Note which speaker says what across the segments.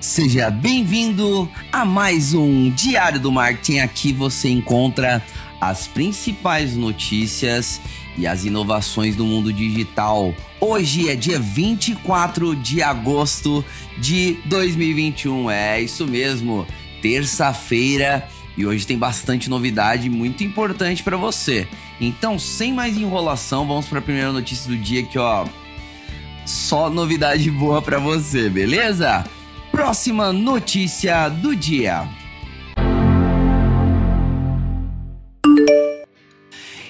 Speaker 1: Seja bem-vindo a mais um Diário do Marketing. Aqui você encontra as principais notícias e as inovações do mundo digital. Hoje é dia 24 de agosto de 2021. É isso mesmo, terça-feira e hoje tem bastante novidade muito importante para você. Então, sem mais enrolação, vamos para a primeira notícia do dia que ó, só novidade boa para você, beleza? Próxima notícia do dia.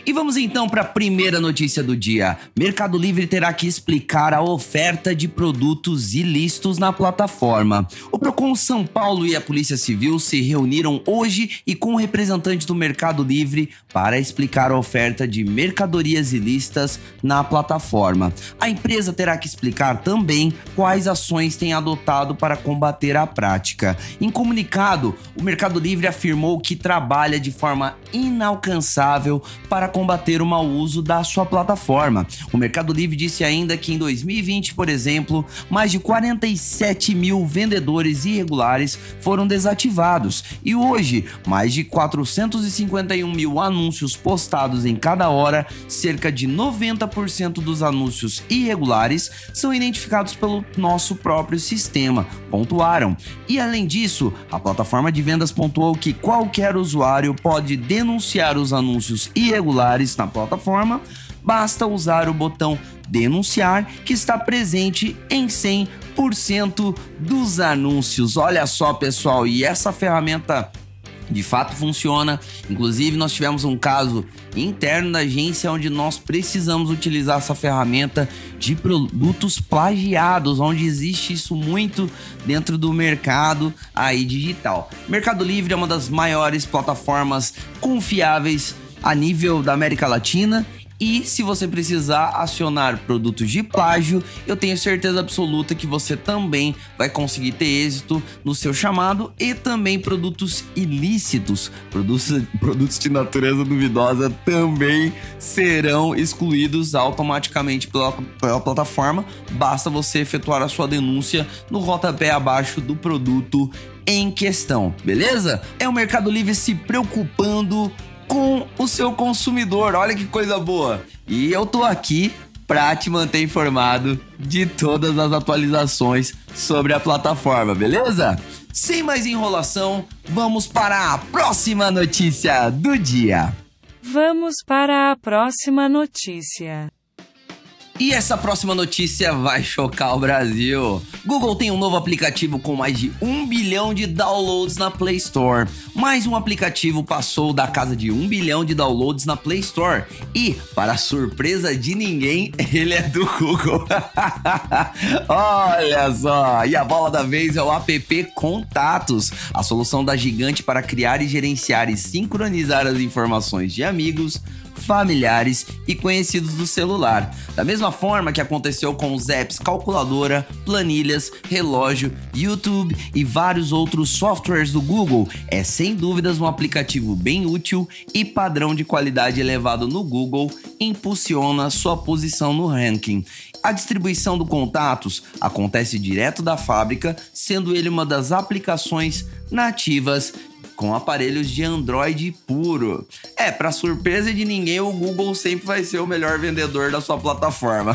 Speaker 1: E vamos então para a primeira notícia do dia. Mercado Livre terá que explicar a oferta de produtos ilícitos na plataforma. O Procon São Paulo e a Polícia Civil se reuniram hoje e com representantes do Mercado Livre para explicar a oferta de mercadorias ilícitas na plataforma. A empresa terá que explicar também quais ações tem adotado para combater a prática. Em comunicado, o Mercado Livre afirmou que trabalha de forma inalcançável para combater o mau uso da sua plataforma. O Mercado Livre disse ainda que em 2020, por exemplo, mais de 47 mil vendedores irregulares foram desativados e hoje, mais de 451 mil anúncios postados em cada hora, cerca de 90% dos anúncios irregulares são identificados pelo nosso próprio sistema, pontuaram. E além disso, a plataforma de vendas pontuou que qualquer usuário pode denunciar os anúncios irregulares na plataforma, basta usar o botão denunciar que está presente em 100% dos anúncios. Olha só, pessoal, e essa ferramenta de fato funciona. Inclusive, nós tivemos um caso interno da agência onde nós precisamos utilizar essa ferramenta de produtos plagiados, onde existe isso muito dentro do mercado aí digital. Mercado Livre é uma das maiores plataformas confiáveis a nível da América Latina. E se você precisar acionar produtos de plágio, eu tenho certeza absoluta que você também vai conseguir ter êxito no seu chamado e também produtos ilícitos, produtos, produtos de natureza duvidosa também serão excluídos automaticamente pela, pela plataforma. Basta você efetuar a sua denúncia no rodapé abaixo do produto em questão, beleza? É o Mercado Livre se preocupando com o seu consumidor. Olha que coisa boa. E eu tô aqui para te manter informado de todas as atualizações sobre a plataforma, beleza? Sem mais enrolação, vamos para a próxima notícia do dia.
Speaker 2: Vamos para a próxima notícia.
Speaker 1: E essa próxima notícia vai chocar o Brasil. Google tem um novo aplicativo com mais de um bilhão de downloads na Play Store. Mais um aplicativo passou da casa de um bilhão de downloads na Play Store. E, para surpresa de ninguém, ele é do Google. Olha só! E a bola da vez é o app Contatos, a solução da gigante para criar e gerenciar e sincronizar as informações de amigos familiares e conhecidos do celular. Da mesma forma que aconteceu com os apps calculadora, planilhas, relógio, YouTube e vários outros softwares do Google, é sem dúvidas um aplicativo bem útil e padrão de qualidade elevado no Google impulsiona sua posição no ranking. A distribuição do Contatos acontece direto da fábrica, sendo ele uma das aplicações nativas com aparelhos de Android puro. É, para surpresa de ninguém, o Google sempre vai ser o melhor vendedor da sua plataforma.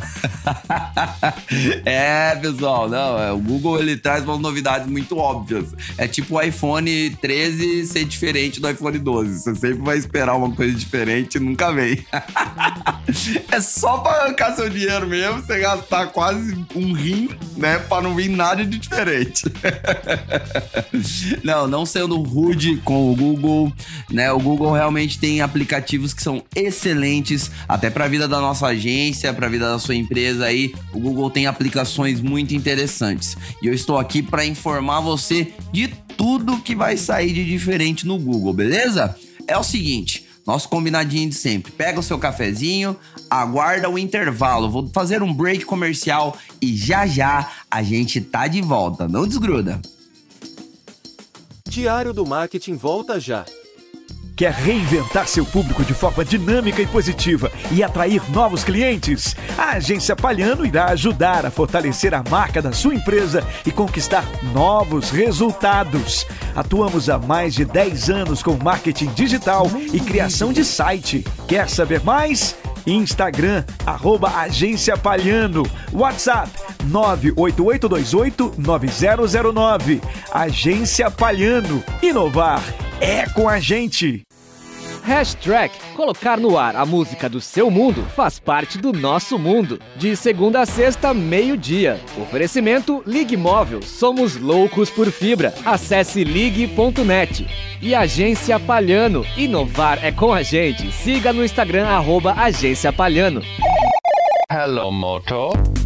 Speaker 1: é, pessoal, não, é, o Google ele traz umas novidades muito óbvias. É tipo o iPhone 13 ser diferente do iPhone 12. Você sempre vai esperar uma coisa diferente e nunca vem. é só para arrancar seu dinheiro mesmo, você gastar quase um rim, né, para não vir nada de diferente. não, não sendo rude com o Google, né? O Google realmente tem aplicativos que são excelentes até para a vida da nossa agência, para a vida da sua empresa aí. O Google tem aplicações muito interessantes. E eu estou aqui para informar você de tudo que vai sair de diferente no Google, beleza? É o seguinte, nosso combinadinho de sempre. Pega o seu cafezinho, aguarda o intervalo. Vou fazer um break comercial e já já a gente tá de volta. Não desgruda.
Speaker 3: Diário do Marketing volta já. Quer reinventar seu público de forma dinâmica e positiva e atrair novos clientes? A Agência Palhano irá ajudar a fortalecer a marca da sua empresa e conquistar novos resultados. Atuamos há mais de 10 anos com marketing digital e criação de site. Quer saber mais? Instagram, arroba Agência Palhano. WhatsApp 988289009. Agência Palhano. Inovar é com a gente.
Speaker 4: Hashtag. Colocar no ar a música do seu mundo faz parte do nosso mundo. De segunda a sexta, meio-dia. Oferecimento Ligue Móvel. Somos loucos por fibra. Acesse ligue.net. E Agência Palhano. Inovar é com a gente. Siga no Instagram, arroba Agência Palhano.
Speaker 5: Hello, Moto.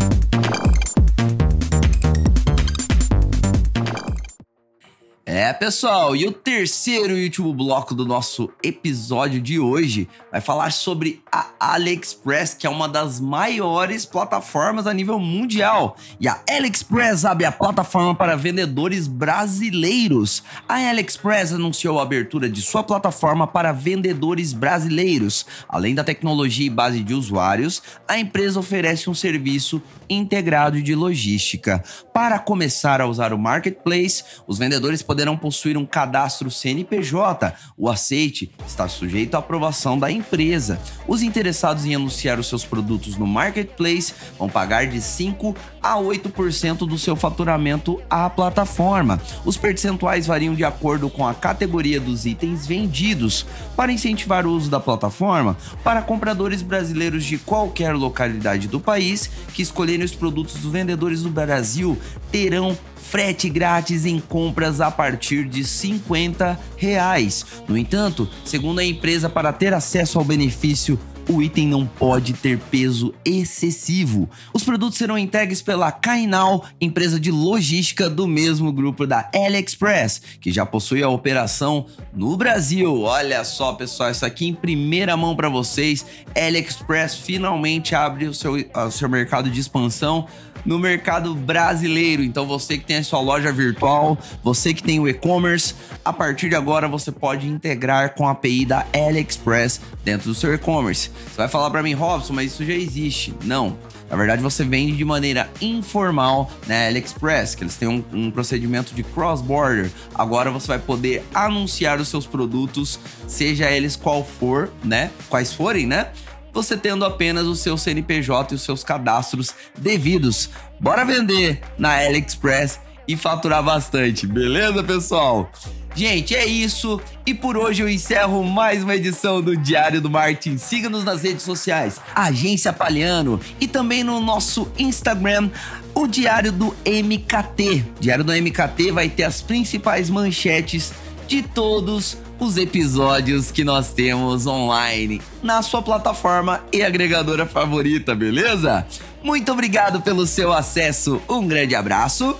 Speaker 1: Pessoal, e o terceiro e último bloco do nosso episódio de hoje vai falar sobre a AliExpress, que é uma das maiores plataformas a nível mundial. E a AliExpress abre a plataforma para vendedores brasileiros. A AliExpress anunciou a abertura de sua plataforma para vendedores brasileiros. Além da tecnologia e base de usuários, a empresa oferece um serviço integrado de logística. Para começar a usar o marketplace, os vendedores poderão possuir um cadastro CNPJ. O aceite está sujeito à aprovação da empresa. Os interessados em anunciar os seus produtos no marketplace vão pagar de 5 a 8% do seu faturamento à plataforma. Os percentuais variam de acordo com a categoria dos itens vendidos. Para incentivar o uso da plataforma, para compradores brasileiros de qualquer localidade do país que escolherem os produtos dos vendedores do Brasil, terão frete grátis em compras a partir de 50 reais. No entanto, segundo a empresa, para ter acesso ao benefício o item não pode ter peso excessivo. Os produtos serão entregues pela Kainal, empresa de logística do mesmo grupo da AliExpress, que já possui a operação no Brasil. Olha só, pessoal, isso aqui em primeira mão para vocês. AliExpress finalmente abre o seu, o seu mercado de expansão no mercado brasileiro. Então você que tem a sua loja virtual, você que tem o e-commerce, a partir de agora você pode integrar com a API da AliExpress dentro do seu e-commerce. Você vai falar para mim, Robson, mas isso já existe. Não. Na verdade, você vende de maneira informal na AliExpress, que eles têm um, um procedimento de cross-border. Agora você vai poder anunciar os seus produtos, seja eles qual for, né? Quais forem, né? Você tendo apenas o seu CNPJ e os seus cadastros devidos. Bora vender na AliExpress e faturar bastante, beleza, pessoal? Gente, é isso. E por hoje eu encerro mais uma edição do Diário do Martin. Siga-nos nas redes sociais, Agência Palhano, e também no nosso Instagram, o Diário do MKT. Diário do MKT vai ter as principais manchetes de todos os episódios que nós temos online na sua plataforma e agregadora favorita, beleza? Muito obrigado pelo seu acesso, um grande abraço,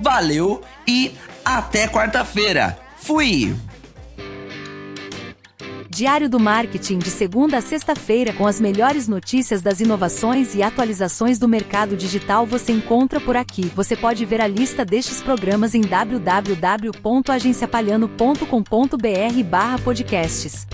Speaker 1: valeu e até quarta-feira. Fui!
Speaker 6: Diário do Marketing de segunda a sexta-feira com as melhores notícias das inovações e atualizações do mercado digital você encontra por aqui. Você pode ver a lista destes programas em www.agenciapalhano.com.br/podcasts.